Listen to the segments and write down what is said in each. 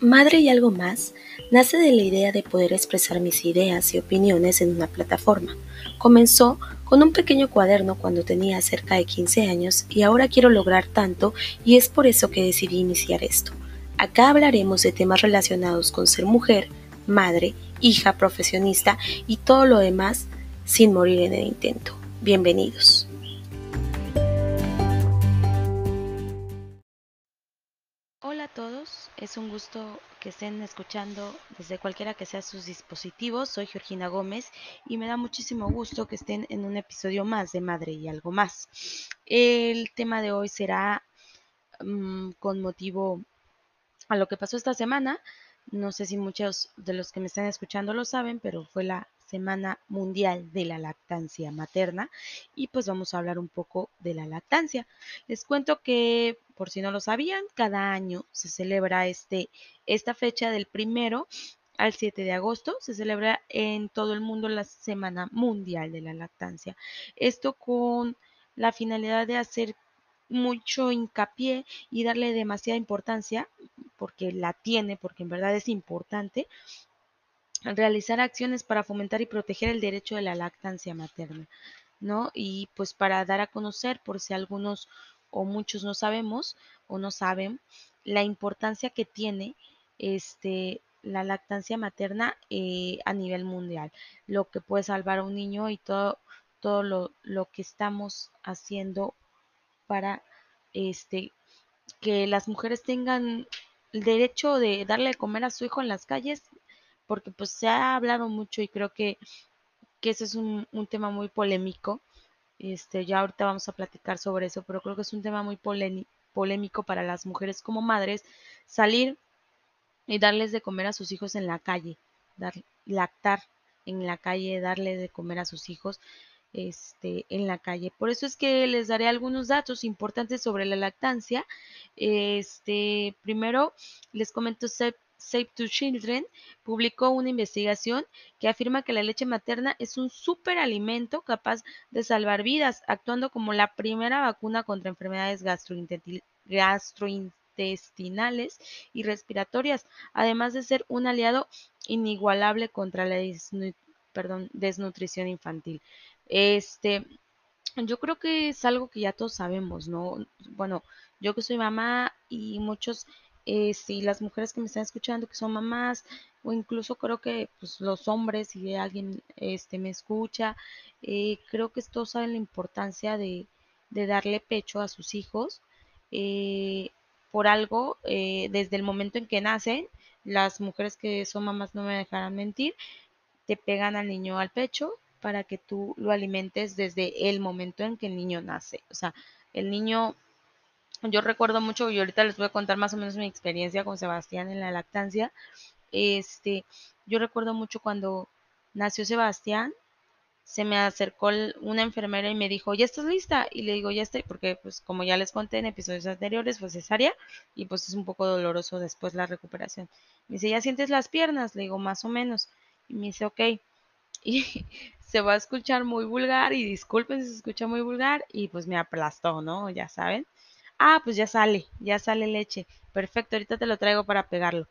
Madre y algo más nace de la idea de poder expresar mis ideas y opiniones en una plataforma. Comenzó con un pequeño cuaderno cuando tenía cerca de 15 años y ahora quiero lograr tanto y es por eso que decidí iniciar esto. Acá hablaremos de temas relacionados con ser mujer, madre, hija, profesionista y todo lo demás sin morir en el intento. Bienvenidos. Es un gusto que estén escuchando desde cualquiera que sea sus dispositivos. Soy Georgina Gómez y me da muchísimo gusto que estén en un episodio más de Madre y algo más. El tema de hoy será mm, con motivo a lo que pasó esta semana. No sé si muchos de los que me están escuchando lo saben, pero fue la Semana Mundial de la Lactancia Materna y pues vamos a hablar un poco de la lactancia. Les cuento que, por si no lo sabían, cada año se celebra este, esta fecha del primero al 7 de agosto. Se celebra en todo el mundo la Semana Mundial de la Lactancia. Esto con la finalidad de hacer mucho hincapié y darle demasiada importancia, porque la tiene, porque en verdad es importante, realizar acciones para fomentar y proteger el derecho de la lactancia materna, ¿no? Y pues para dar a conocer, por si algunos o muchos no sabemos o no saben, la importancia que tiene este la lactancia materna eh, a nivel mundial, lo que puede salvar a un niño y todo, todo lo, lo que estamos haciendo para este que las mujeres tengan el derecho de darle de comer a su hijo en las calles porque pues se ha hablado mucho y creo que, que ese es un, tema muy polémico. Este, ya ahorita vamos a platicar sobre eso, pero creo que es un tema muy polémico para las mujeres como madres salir y darles de comer a sus hijos en la calle, dar, lactar en la calle, darle de comer a sus hijos este, en la calle. Por eso es que les daré algunos datos importantes sobre la lactancia. Este, primero les comento Save to Children publicó una investigación que afirma que la leche materna es un superalimento capaz de salvar vidas, actuando como la primera vacuna contra enfermedades gastrointestinales y respiratorias, además de ser un aliado inigualable contra la desnutrición infantil. Este, yo creo que es algo que ya todos sabemos, ¿no? Bueno, yo que soy mamá y muchos eh, si las mujeres que me están escuchando que son mamás o incluso creo que pues, los hombres si alguien este me escucha eh, creo que todos saben la importancia de, darle pecho a sus hijos eh, por algo desde el momento en que nacen las mujeres que son mamás no me dejarán mentir te pegan al niño al pecho para que tú lo alimentes desde el momento en que el niño nace. O sea el niño yo recuerdo mucho, y ahorita les voy a contar más o menos mi experiencia con Sebastián en la lactancia. Este, yo recuerdo mucho cuando nació Sebastián, se me acercó una enfermera y me dijo, ¿ya estás lista? Y le digo, ya estoy, porque pues como ya les conté en episodios anteriores, fue cesárea y pues es un poco doloroso después la recuperación. Me dice, ¿ya sientes las piernas? Le digo, más o menos. Y me dice, ok. Y se va a escuchar muy vulgar y disculpen si se escucha muy vulgar y pues me aplastó, ¿no? Ya saben. Ah, pues ya sale, ya sale leche. Perfecto, ahorita te lo traigo para pegarlo.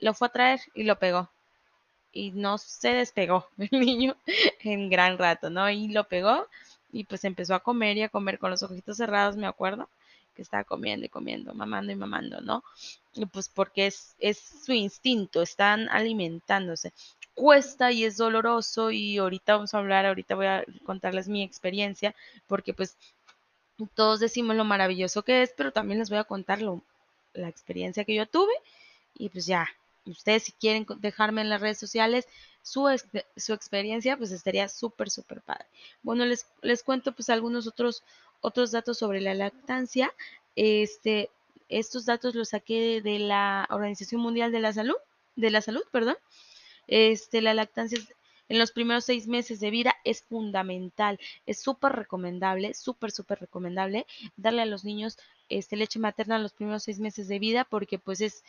Lo fue a traer y lo pegó. Y no se despegó el niño en gran rato, ¿no? Y lo pegó y pues empezó a comer y a comer con los ojitos cerrados, me acuerdo, que estaba comiendo y comiendo, mamando y mamando, ¿no? Y pues porque es, es su instinto, están alimentándose. Cuesta y es doloroso y ahorita vamos a hablar, ahorita voy a contarles mi experiencia, porque pues todos decimos lo maravilloso que es, pero también les voy a contar la experiencia que yo tuve y pues ya, ustedes si quieren dejarme en las redes sociales su, su experiencia, pues estaría súper, súper padre. Bueno, les, les cuento pues algunos otros, otros datos sobre la lactancia. Este, estos datos los saqué de la Organización Mundial de la Salud, de la Salud, perdón. Este, la lactancia es en los primeros seis meses de vida es fundamental. Es súper recomendable, súper, súper recomendable darle a los niños este, leche materna en los primeros seis meses de vida porque pues es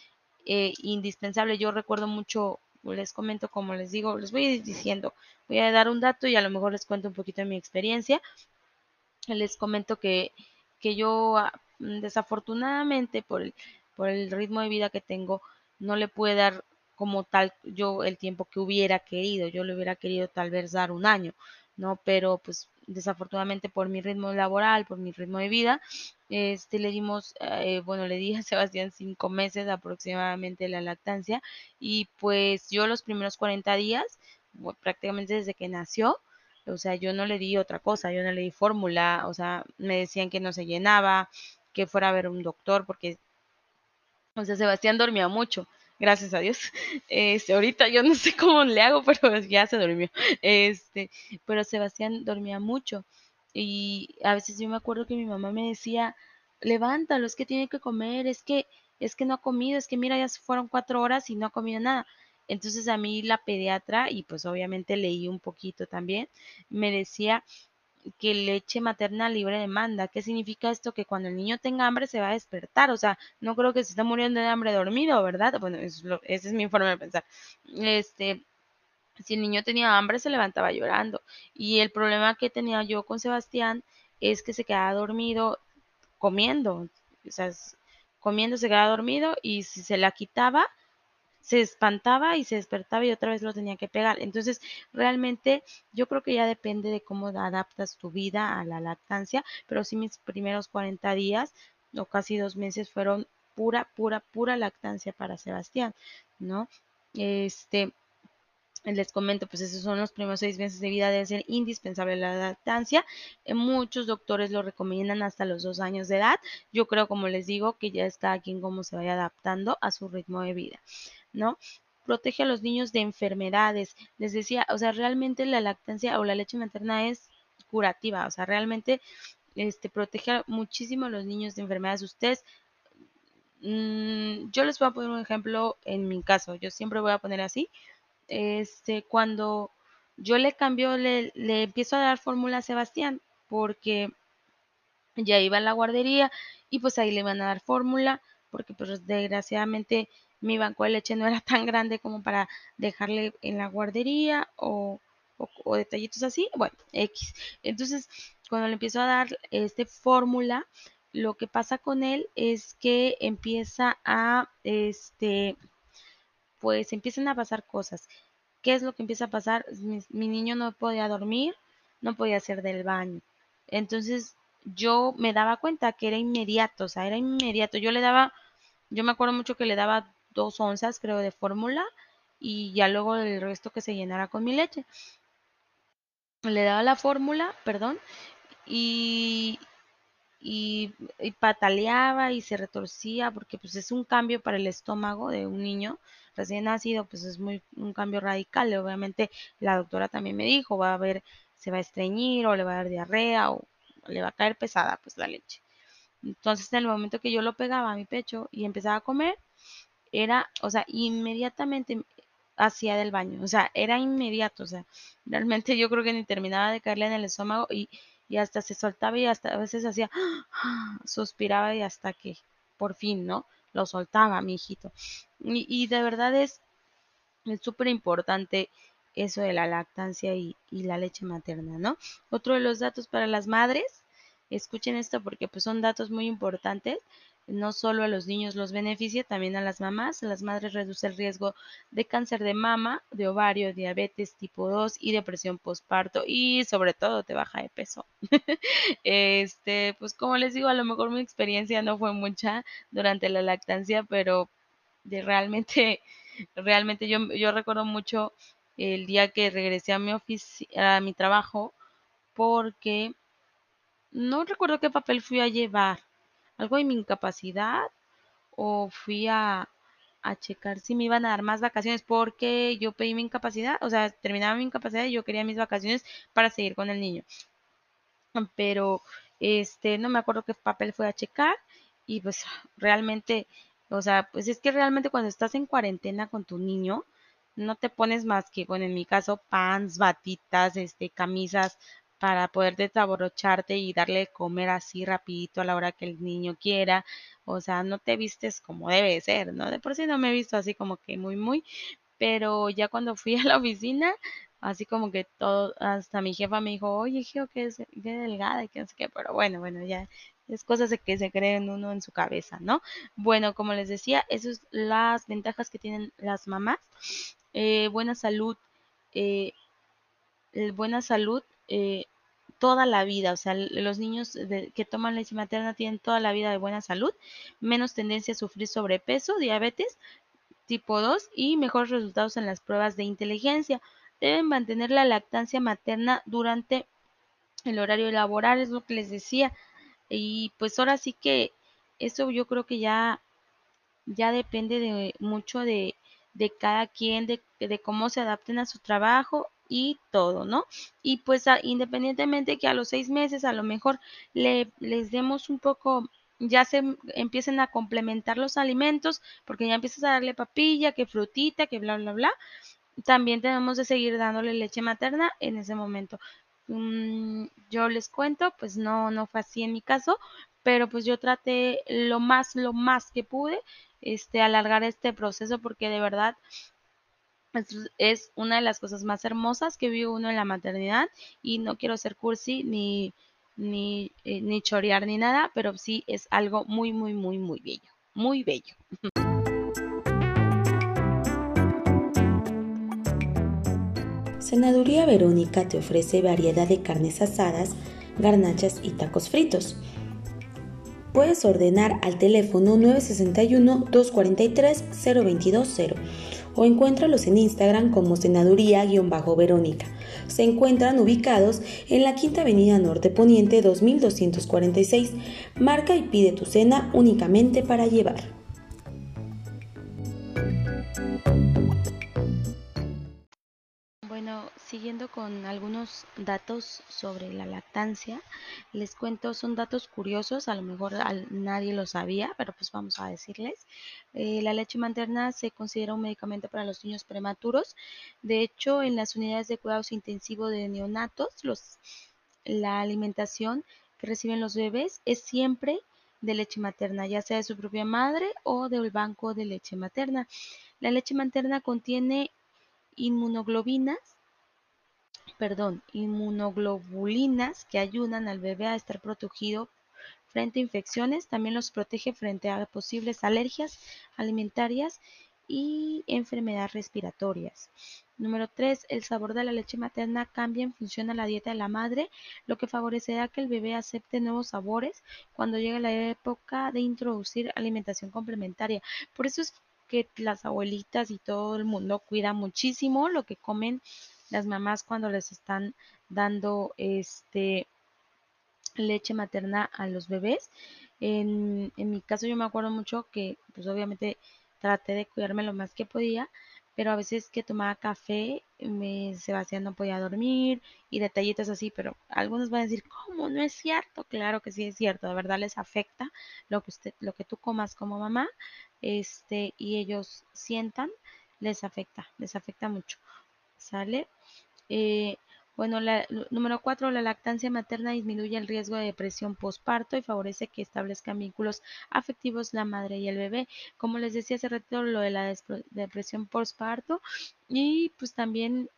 eh, indispensable. Yo recuerdo mucho, les comento como les digo, les voy diciendo, voy a dar un dato y a lo mejor les cuento un poquito de mi experiencia. Les comento que, que yo ah, desafortunadamente por el, por el ritmo de vida que tengo, no le pude dar como tal yo el tiempo que hubiera querido, yo le hubiera querido tal vez dar un año, ¿no? Pero pues desafortunadamente por mi ritmo laboral, por mi ritmo de vida, este le dimos, eh, bueno, le di a Sebastián cinco meses aproximadamente la lactancia y pues yo los primeros 40 días, prácticamente desde que nació, o sea, yo no le di otra cosa, yo no le di fórmula, o sea, me decían que no se llenaba, que fuera a ver un doctor, porque, o sea, Sebastián dormía mucho, gracias a Dios. Este, ahorita yo no sé cómo le hago, pero ya se durmió. Este, pero Sebastián dormía mucho y a veces yo me acuerdo que mi mamá me decía, levántalo, es que tiene que comer, es que, es que no ha comido, es que mira, ya fueron cuatro horas y no ha comido nada. Entonces a mí la pediatra, y pues obviamente leí un poquito también, me decía que leche materna libre demanda. ¿Qué significa esto? Que cuando el niño tenga hambre se va a despertar. O sea, no creo que se esté muriendo de hambre dormido, ¿verdad? Bueno, es es mi forma de pensar. Este, si el niño tenía hambre se levantaba llorando. Y el problema que tenía yo con Sebastián es que se quedaba dormido comiendo. O sea, comiendo se quedaba dormido y si se la quitaba, se espantaba y se despertaba y otra vez lo tenía que pegar. Entonces, realmente yo creo que ya depende de cómo adaptas tu vida a la lactancia, pero sí mis primeros 40 días o casi dos meses fueron pura, pura, pura lactancia para Sebastián, ¿no? Este, les comento, pues esos son los primeros seis meses de vida, debe ser indispensable la lactancia. Eh, muchos doctores lo recomiendan hasta los dos años de edad. Yo creo, como les digo, que ya está aquí en cómo se vaya adaptando a su ritmo de vida. ¿No? Protege a los niños de enfermedades. Les decía, o sea, realmente la lactancia o la leche materna es curativa, o sea, realmente este, protege muchísimo a los niños de enfermedades. Ustedes, mm, yo les voy a poner un ejemplo en mi caso, yo siempre voy a poner así. Este, cuando yo le cambio, le, le empiezo a dar fórmula a Sebastián, porque ya iba a la guardería y pues ahí le van a dar fórmula, porque pues desgraciadamente mi banco de leche no era tan grande como para dejarle en la guardería o, detallitos así, bueno, X. Entonces, cuando le empiezo a dar este fórmula, lo que pasa con él es que empieza a, este, pues empiezan a pasar cosas. ¿Qué es lo que empieza a pasar? Mi, mi niño no podía dormir, no podía hacer del baño. Entonces, yo me daba cuenta que era inmediato, o sea, era inmediato. Yo le daba, yo me acuerdo mucho que le daba dos onzas creo de fórmula y ya luego el resto que se llenara con mi leche. Le daba la fórmula, perdón, y, y, pataleaba y se retorcía porque pues es un cambio para el estómago de un niño recién nacido, pues es muy un cambio radical. Obviamente la doctora también me dijo, va a ver, se va a estreñir o le va a dar diarrea o le va a caer pesada pues la leche. Entonces en el momento que yo lo pegaba a mi pecho y empezaba a comer, era, o sea, inmediatamente hacía del baño, o sea, era inmediato, o sea, realmente yo creo que ni terminaba de caerle en el estómago y, y hasta se soltaba y hasta a veces hacía, suspiraba y hasta que por fin, ¿no? Lo soltaba, mi hijito. Y, y de verdad es súper importante eso de la lactancia y, y la leche materna, ¿no? Otro de los datos para las madres, escuchen esto porque pues son datos muy importantes no solo a los niños los beneficia, también a las mamás. A las madres reduce el riesgo de cáncer de mama, de ovario, diabetes tipo 2 y depresión postparto y sobre todo te baja de peso. este, pues como les digo, a lo mejor mi experiencia no fue mucha durante la lactancia, pero realmente realmente yo, yo recuerdo mucho el día que regresé a mi a mi trabajo porque no recuerdo qué papel fui a llevar algo de mi incapacidad o fui a, a checar si me iban a dar más vacaciones porque yo pedí mi incapacidad, o sea, terminaba mi incapacidad y yo quería mis vacaciones para seguir con el niño. Pero este no me acuerdo qué papel fue a checar y pues realmente, o sea, pues es que realmente cuando estás en cuarentena con tu niño, no te pones más que, bueno, en mi caso, pants, batitas, este, camisas para poder desabrocharte y darle de comer así rapidito a la hora que el niño quiera. O sea, no te vistes como debe ser, ¿no? De por sí no me he visto así como que muy, muy, pero ya cuando fui a la oficina, así como que todo, hasta mi jefa me dijo, oye, hijo, que es delgada y que no sé qué, pero bueno, bueno, ya es cosas que se creen uno en su cabeza, ¿no? Bueno, como les decía, esas son las ventajas que tienen las mamás. Buena salud, eh, buena salud eh, toda la vida, o sea, los niños que toman leche materna tienen toda la vida de buena salud, menos tendencia a sufrir sobrepeso, diabetes tipo 2 y mejores resultados en las pruebas de inteligencia. Deben mantener la lactancia materna durante el horario laboral, es lo que les decía. Y pues ahora sí que eso yo creo que ya, ya depende de mucho de, de cada quien, de, de, cómo se adapten a su trabajo y todo, ¿no? Y pues independientemente que a los seis meses a lo mejor le, les demos un poco, ya se empiecen a complementar los alimentos, porque ya empiezas a darle papilla, que frutita, que bla, bla, bla. También tenemos de seguir dándole leche materna en ese momento. Mm, yo les cuento, pues no, no fue así en mi caso, pero pues yo traté lo más, lo más que pude, este, alargar este proceso porque de verdad es una de las cosas más hermosas que vive uno en la maternidad y no quiero ser cursi ni, ni, eh, ni chorear ni nada, pero sí es algo muy, muy, muy, muy bello, muy bello. Senaduría Verónica te ofrece variedad de carnes asadas, garnachas y tacos fritos. Puedes ordenar al teléfono 961-243-0220 o encuéntralos en Instagram como Senaduría-Verónica. Se encuentran ubicados en la Quinta Avenida Norte Poniente 2246. Marca y pide tu cena únicamente para llevar. Bueno, siguiendo con algunos datos sobre la lactancia, les cuento, son datos curiosos, a lo mejor nadie lo sabía, pero pues vamos a decirles. Eh, la leche materna se considera un medicamento para los niños prematuros. De hecho, en las unidades de cuidados intensivos de neonatos, la alimentación que reciben los bebés es siempre de leche materna, ya sea de su propia madre o del banco de leche materna. La leche materna contiene inmunoglobinas, perdón, inmunoglobulinas que ayudan al bebé a estar protegido frente a infecciones, también los protege frente a posibles alergias alimentarias y enfermedades respiratorias. Número 3. El sabor de la leche materna cambia en función a la dieta de la madre, lo que favorecerá que el bebé acepte nuevos sabores cuando llegue la época de introducir alimentación complementaria. Por eso es que las abuelitas y todo el mundo cuida muchísimo lo que comen las mamás cuando les están dando este leche materna a los bebés. En, en mi caso yo me acuerdo mucho que pues obviamente traté de cuidarme lo más que podía, pero a veces que tomaba café, me, Sebastián no podía dormir y detallitos así, pero algunos van a decir, ¿cómo? No es cierto. Claro que sí es cierto, de verdad les afecta lo que usted, lo que tú comas como mamá, este, y ellos sientan, les afecta, les afecta mucho. ¿Sale? Eh, bueno, la, número cuatro, la lactancia materna disminuye el riesgo de depresión postparto y favorece que establezcan vínculos afectivos la madre y el bebé. Como les decía hace rato, lo de la depresión postparto y pues también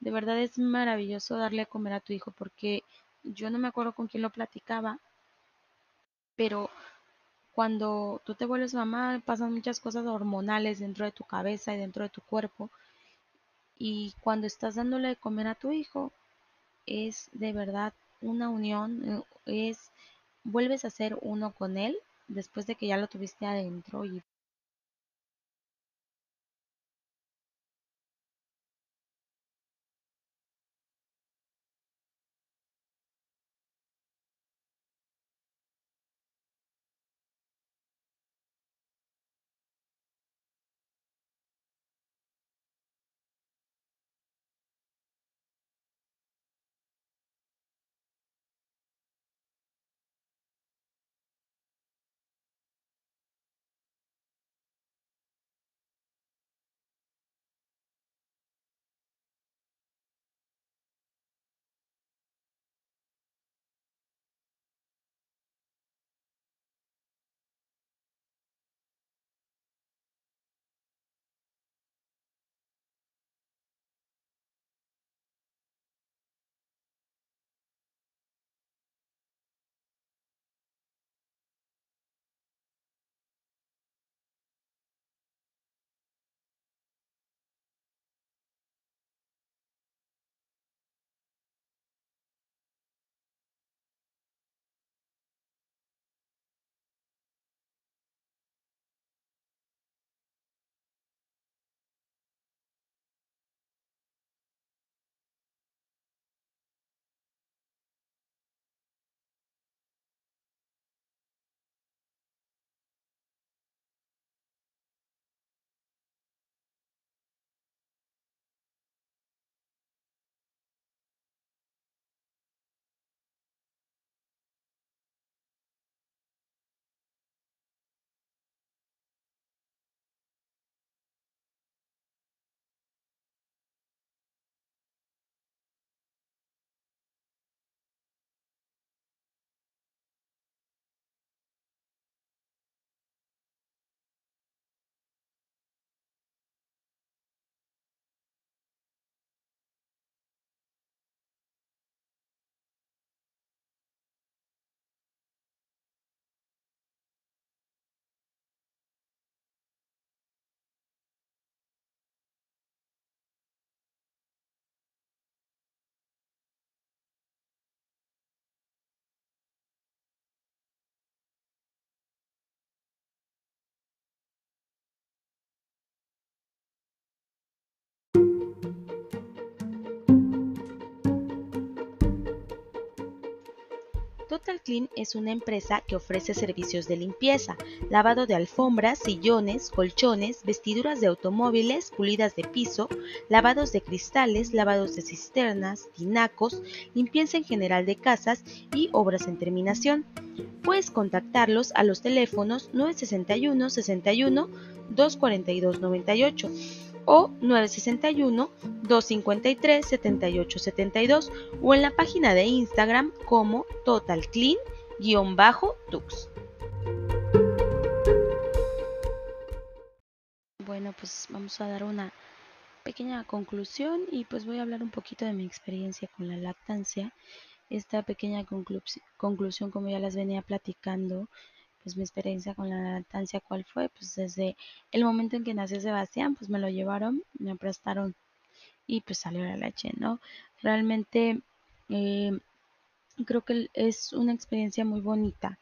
de verdad es maravilloso darle a comer a tu hijo porque yo no me acuerdo con quién lo platicaba, pero cuando tú te vuelves mamá pasan muchas cosas hormonales dentro de tu cabeza y dentro de tu cuerpo y cuando estás dándole de comer a tu hijo es de verdad una unión, es vuelves a ser uno con él después de que ya lo tuviste adentro y Total Clean es una empresa que ofrece servicios de limpieza, lavado de alfombras, sillones, colchones, vestiduras de automóviles, pulidas de piso, lavados de cristales, lavados de cisternas, tinacos, limpieza en general de casas y obras en terminación. Puedes contactarlos a los teléfonos 961 61 242 98 o 961-253-7872 o en la página de Instagram como TotalClean-Tux. Bueno, pues vamos a dar una pequeña conclusión y pues voy a hablar un poquito de mi experiencia con la lactancia. Esta pequeña conclusión, como ya las venía platicando, pues mi experiencia con la lactancia, ¿cuál fue? Pues desde el momento en que nació Sebastián, pues me lo llevaron, me prestaron y pues salió la leche, ¿no? Realmente eh, creo que es una experiencia muy bonita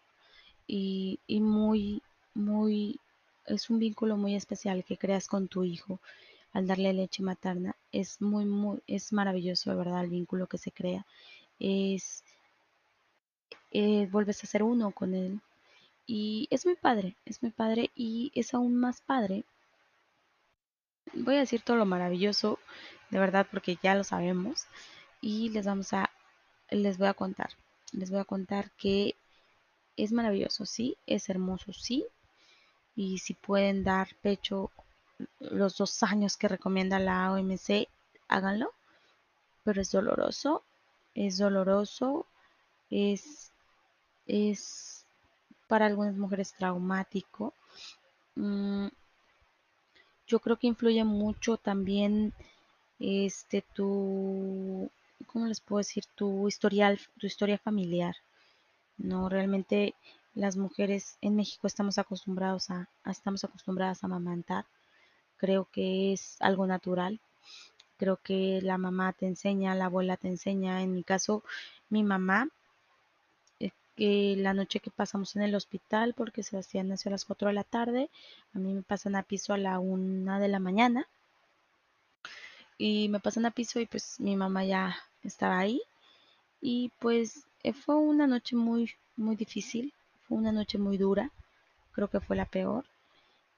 y, y muy, muy, es un vínculo muy especial que creas con tu hijo al darle leche materna. Es muy, muy, es maravilloso, de verdad, el vínculo que se crea. Es, eh, vuelves a ser uno con él, y es muy padre, es muy padre y es aún más padre. Voy a decir todo lo maravilloso, de verdad, porque ya lo sabemos. Y les vamos a, les voy a contar. Les voy a contar que es maravilloso, sí, es hermoso, sí. Y si pueden dar pecho los dos años que recomienda la OMC, háganlo. Pero es doloroso, es doloroso, es, es para algunas mujeres traumático. Mm, yo creo que influye mucho también este tu ¿cómo les puedo decir? tu historial, tu historia familiar. No, realmente las mujeres en México estamos acostumbrados a, estamos acostumbradas a amamantar. Creo que es algo natural. Creo que la mamá te enseña, la abuela te enseña. En mi caso, mi mamá la noche que pasamos en el hospital, porque Sebastián nació a las 4 de la tarde, a mí me pasan a piso a la 1 de la mañana. Y me pasan a piso y pues mi mamá ya estaba ahí. Y pues eh, fue una noche muy, muy difícil, fue una noche muy dura, creo que fue la peor,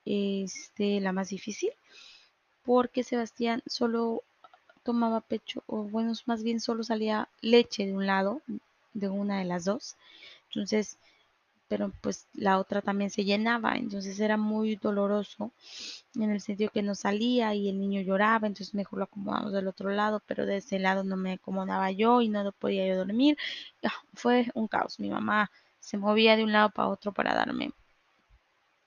este, la más difícil, porque Sebastián solo tomaba pecho, o bueno, más bien solo salía leche de un lado, de una de las dos. Entonces, pero pues la otra también se llenaba, entonces era muy doloroso en el sentido que no salía y el niño lloraba, entonces mejor lo acomodamos del otro lado, pero de ese lado no me acomodaba yo y no podía yo dormir. Ah, fue un caos, mi mamá se movía de un lado para otro para darme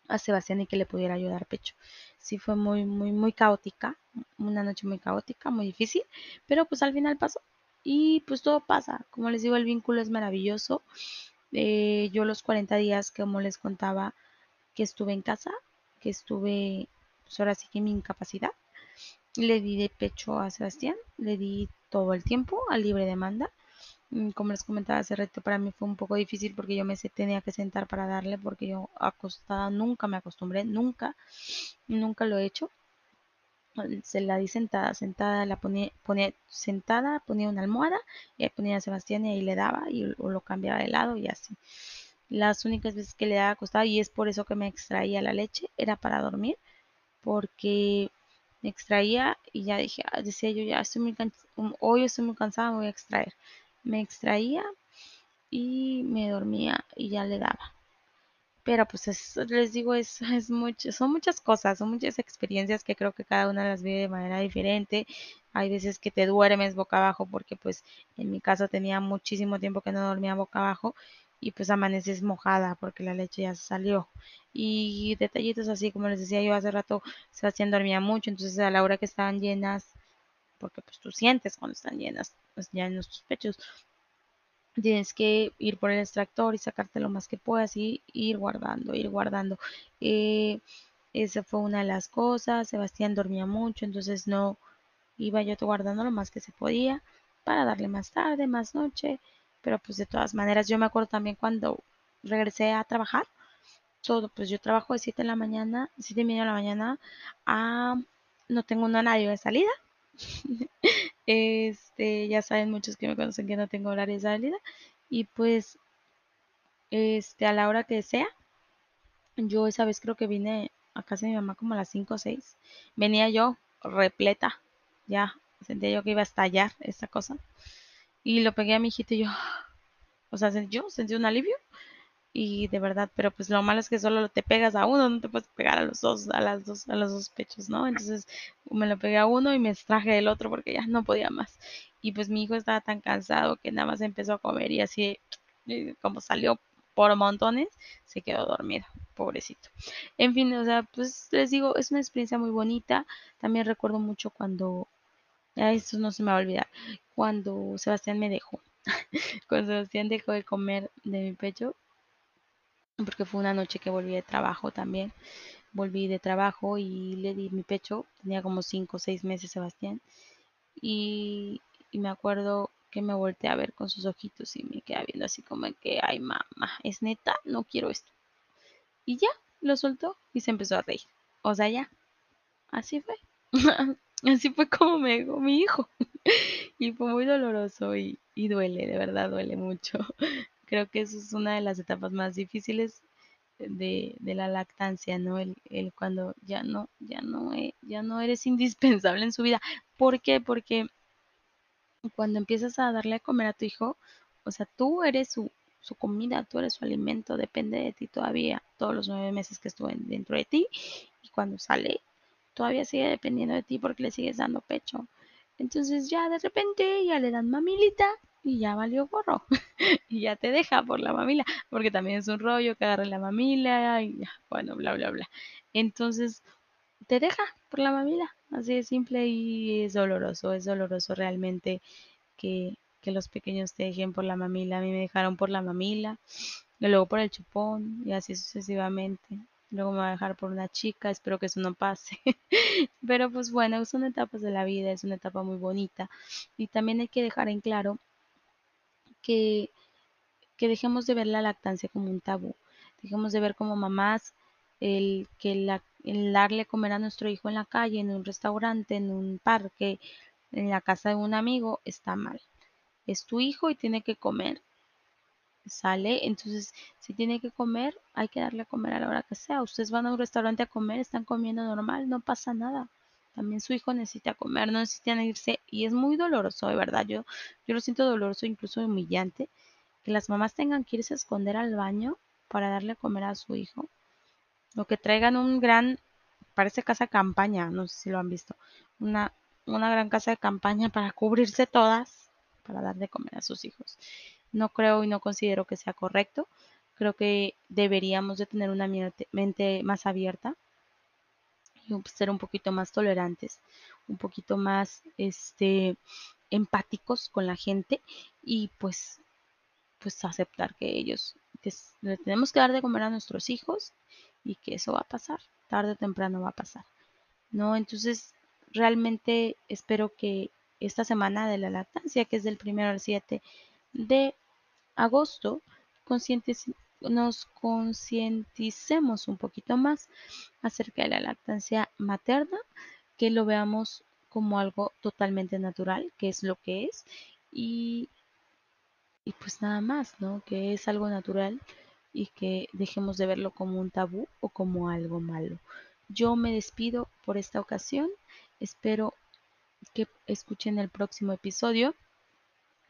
a Sebastián y que le pudiera ayudar pecho. Sí fue muy, muy, muy caótica, una noche muy caótica, muy difícil, pero pues al final pasó y pues todo pasa. Como les digo, el vínculo es maravilloso. Eh, yo los 40 días, como les contaba, que estuve en casa, que estuve, pues ahora sí que mi incapacidad, le di de pecho a Sebastián, le di todo el tiempo a libre demanda. Mm, como les comentaba hace rato, para mí fue un poco difícil porque yo me tenía que sentar para darle, porque yo acostada nunca me acostumbré, nunca, nunca lo he hecho se la di sentada, sentada, la ponía, ponía sentada, ponía una almohada y ponía a Sebastián y ahí le daba y lo cambiaba de lado y así. Las únicas veces que le daba acostado y es por eso que me extraía la leche era para dormir porque me extraía y ya dije, ah, decía yo ya estoy muy hoy estoy muy cansada, me voy a extraer. Me extraía y me dormía y ya le daba pero pues les digo, es, es mucho, son muchas cosas, son muchas experiencias que creo que cada una las vive de manera diferente. Hay veces que te duermes boca abajo porque pues en mi caso tenía muchísimo tiempo que no dormía boca abajo y pues amaneces mojada porque la leche ya salió. Y detallitos así, como les decía yo hace rato, Sebastián dormía mucho, entonces a la hora que estaban llenas, porque pues tú sientes cuando están llenas, pues ya en tus pechos, tienes que ir por el extractor y sacarte lo más que puedas y ir guardando, ir guardando. Eh, esa fue una de las cosas. Sebastián dormía mucho, entonces no iba yo guardando lo más que se podía para darle más tarde, más noche. Pero pues de todas maneras, yo me acuerdo también cuando regresé a trabajar. Todo, pues yo trabajo de 7 de la mañana, 7 y media de la mañana a no tengo un horario de salida. este, ya saben muchos que me conocen que no tengo horario de salida. Y pues este, a la hora que sea. Yo esa vez creo que vine a casa de mi mamá como a las 5 o 6. Venía yo repleta, ya sentía yo que iba a estallar esta cosa. Y lo pegué a mi hijito y yo, o sea, yo sentí un alivio y de verdad, pero pues lo malo es que solo te pegas a uno, no te puedes pegar a los dos, a las dos, a los dos pechos, ¿no? Entonces me lo pegué a uno y me extraje del otro porque ya no podía más. Y pues mi hijo estaba tan cansado que nada más empezó a comer y así como salió por montones, se quedó dormido, pobrecito. En fin, o sea, pues les digo, es una experiencia muy bonita. También recuerdo mucho cuando, esto no se me va a olvidar, cuando Sebastián me dejó. cuando Sebastián dejó de comer de mi pecho, porque fue una noche que volví de trabajo también. Volví de trabajo y le di mi pecho, tenía como 5 o 6 meses Sebastián. Y, me acuerdo que me volteé a ver con sus ojitos y me quedé viendo así como que, ay mamá, es neta, no quiero esto. Y ya, lo soltó y se empezó a reír. O sea, ya, así fue. así fue como me dijo mi hijo. y fue muy doloroso y duele, de verdad duele mucho. Creo que eso es una de las etapas más difíciles de, de, la lactancia, ¿no? El, el, cuando ya no, ya no, eh, ya no eres indispensable en su vida. ¿Por qué? Porque cuando empiezas a darle a comer a tu hijo, o sea, tú eres su, su comida, tú eres su alimento, depende de ti todavía, todos los nueve meses que estuve dentro de ti, y cuando sale, todavía sigue dependiendo de ti porque le sigues dando pecho. Entonces ya de repente ya le dan mamilita y ya valió gorro. y ya te deja por la mamila, porque también es un rollo que agarre la mamila y bueno, bla, bla, bla. Entonces, te deja por la mamila, así de simple y es doloroso, es doloroso realmente que, que los pequeños te dejen por la mamila. A mí me dejaron por la mamila, y luego por el chupón y así sucesivamente. Luego me va a dejar por una chica, espero que eso no pase. Pero pues bueno, son etapas de la vida, es una etapa muy bonita. Y también hay que dejar en claro que, dejemos de ver la lactancia como un tabú. Dejemos de ver como mamás el que la, el darle comer a nuestro hijo en la calle, en un restaurante, en un parque, en la casa de un amigo, está mal. Es tu hijo y tiene que comer. Sale, entonces si tiene que comer, hay que darle a comer a la hora que sea. Ustedes van a un restaurante a comer, están comiendo normal, no pasa nada. También su hijo necesita comer, no necesitan irse y es muy doloroso, de verdad. Yo, yo lo siento doloroso, incluso humillante, que las mamás tengan que irse a esconder al baño para darle comer a su hijo. O que traigan un gran, parece casa de campaña, no sé si lo han visto, una, una gran casa de campaña para cubrirse todas, para dar de comer a sus hijos. No creo y no considero que sea correcto. Creo que deberíamos de tener una mente más abierta ser un poquito más tolerantes, un poquito más este, empáticos con la gente y pues, pues aceptar que ellos, que le tenemos que dar de comer a nuestros hijos y que eso va a pasar, tarde o temprano va a pasar. ¿No? Entonces, realmente espero que esta semana de la lactancia, que es del 1 al 7 de agosto, conscientes, nos concienticemos un poquito más acerca de la lactancia materna, que lo veamos como algo totalmente natural, que es lo que es, y, y pues nada más, ¿no? Que es algo natural y que dejemos de verlo como un tabú o como algo malo. Yo me despido por esta ocasión, espero que escuchen el próximo episodio.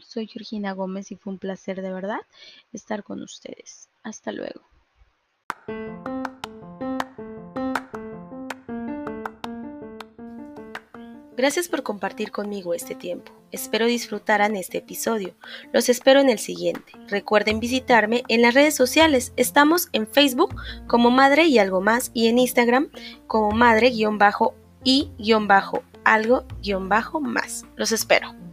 Soy Georgina Gómez y fue un placer de verdad estar con ustedes. Hasta luego. Gracias por compartir conmigo este tiempo. Espero disfrutaran este episodio. Los espero en el siguiente. Recuerden visitarme en las redes sociales. Estamos en Facebook como Madre y algo más y en Instagram como Madre-y-algo-más. Los espero.